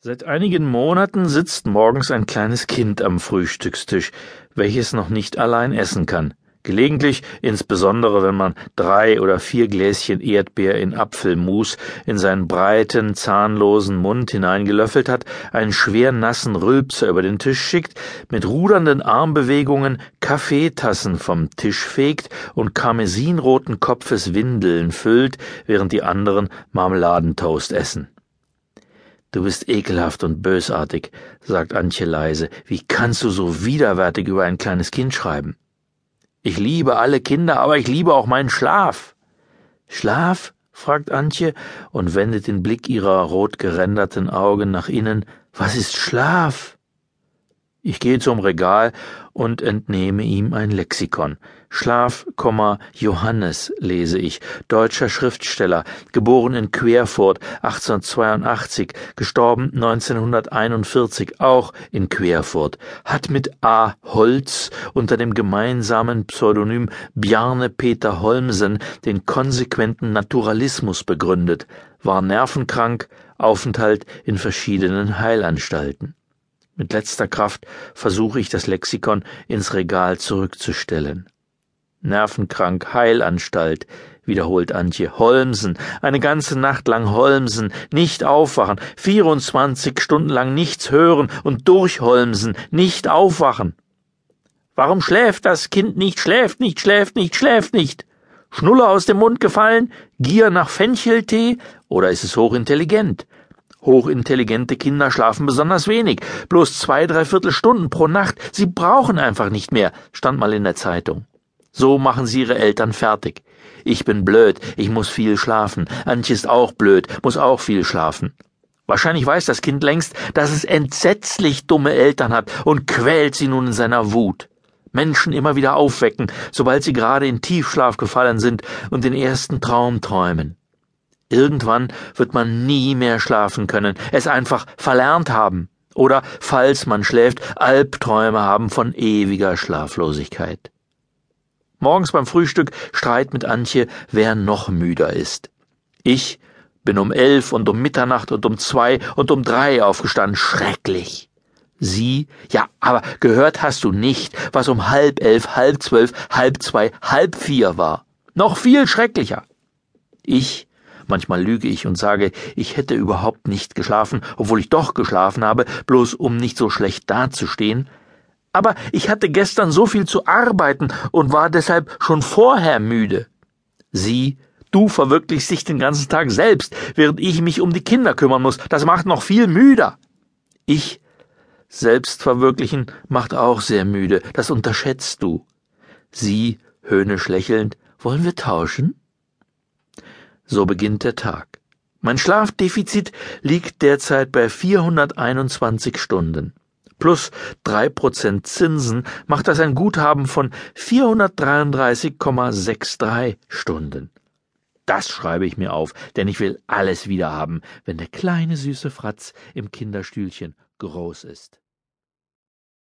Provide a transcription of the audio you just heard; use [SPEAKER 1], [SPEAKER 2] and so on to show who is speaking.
[SPEAKER 1] Seit einigen Monaten sitzt morgens ein kleines Kind am Frühstückstisch, welches noch nicht allein essen kann. Gelegentlich, insbesondere wenn man drei oder vier Gläschen Erdbeer in Apfelmus in seinen breiten, zahnlosen Mund hineingelöffelt hat, einen schwer nassen Rülpser über den Tisch schickt, mit rudernden Armbewegungen Kaffeetassen vom Tisch fegt und karmesinroten Kopfes Windeln füllt, während die anderen Marmeladentoast essen. Du bist ekelhaft und bösartig, sagt Antje leise. Wie kannst du so widerwärtig über ein kleines Kind schreiben? Ich liebe alle Kinder, aber ich liebe auch meinen Schlaf. Schlaf? fragt Antje und wendet den Blick ihrer rot geränderten Augen nach innen. Was ist Schlaf? Ich gehe zum Regal und entnehme ihm ein Lexikon. Schlaf, Johannes lese ich, deutscher Schriftsteller, geboren in Querfurt 1882, gestorben 1941, auch in Querfurt, hat mit A. Holz unter dem gemeinsamen Pseudonym Bjarne Peter Holmsen den konsequenten Naturalismus begründet, war nervenkrank, Aufenthalt in verschiedenen Heilanstalten. Mit letzter Kraft versuche ich das Lexikon ins Regal zurückzustellen. Nervenkrank, Heilanstalt, wiederholt Antje. Holmsen, eine ganze Nacht lang Holmsen, nicht aufwachen, 24 Stunden lang nichts hören und durch Holmsen, nicht aufwachen. Warum schläft das Kind nicht, schläft nicht, schläft nicht, schläft nicht? Schnuller aus dem Mund gefallen, Gier nach Fencheltee oder ist es hochintelligent? Hochintelligente Kinder schlafen besonders wenig, bloß zwei, dreiviertel Stunden pro Nacht. Sie brauchen einfach nicht mehr, stand mal in der Zeitung. So machen sie ihre Eltern fertig. Ich bin blöd, ich muss viel schlafen. Antje ist auch blöd, muss auch viel schlafen. Wahrscheinlich weiß das Kind längst, dass es entsetzlich dumme Eltern hat und quält sie nun in seiner Wut. Menschen immer wieder aufwecken, sobald sie gerade in Tiefschlaf gefallen sind und den ersten Traum träumen. Irgendwann wird man nie mehr schlafen können, es einfach verlernt haben oder, falls man schläft, Albträume haben von ewiger Schlaflosigkeit. Morgens beim Frühstück Streit mit Antje, wer noch müder ist. Ich bin um elf und um Mitternacht und um zwei und um drei aufgestanden. Schrecklich. Sie? Ja, aber gehört hast du nicht, was um halb elf, halb zwölf, halb zwei, halb vier war. Noch viel schrecklicher. Ich Manchmal lüge ich und sage, ich hätte überhaupt nicht geschlafen, obwohl ich doch geschlafen habe, bloß um nicht so schlecht dazustehen. Aber ich hatte gestern so viel zu arbeiten und war deshalb schon vorher müde. Sie, du verwirklichst dich den ganzen Tag selbst, während ich mich um die Kinder kümmern muss. Das macht noch viel müder. Ich, selbst verwirklichen, macht auch sehr müde. Das unterschätzt du. Sie, höhnisch lächelnd, wollen wir tauschen? So beginnt der Tag. Mein Schlafdefizit liegt derzeit bei 421 Stunden. Plus drei Prozent Zinsen macht das ein Guthaben von 433,63 Stunden. Das schreibe ich mir auf, denn ich will alles wieder haben, wenn der kleine süße Fratz im Kinderstühlchen groß ist.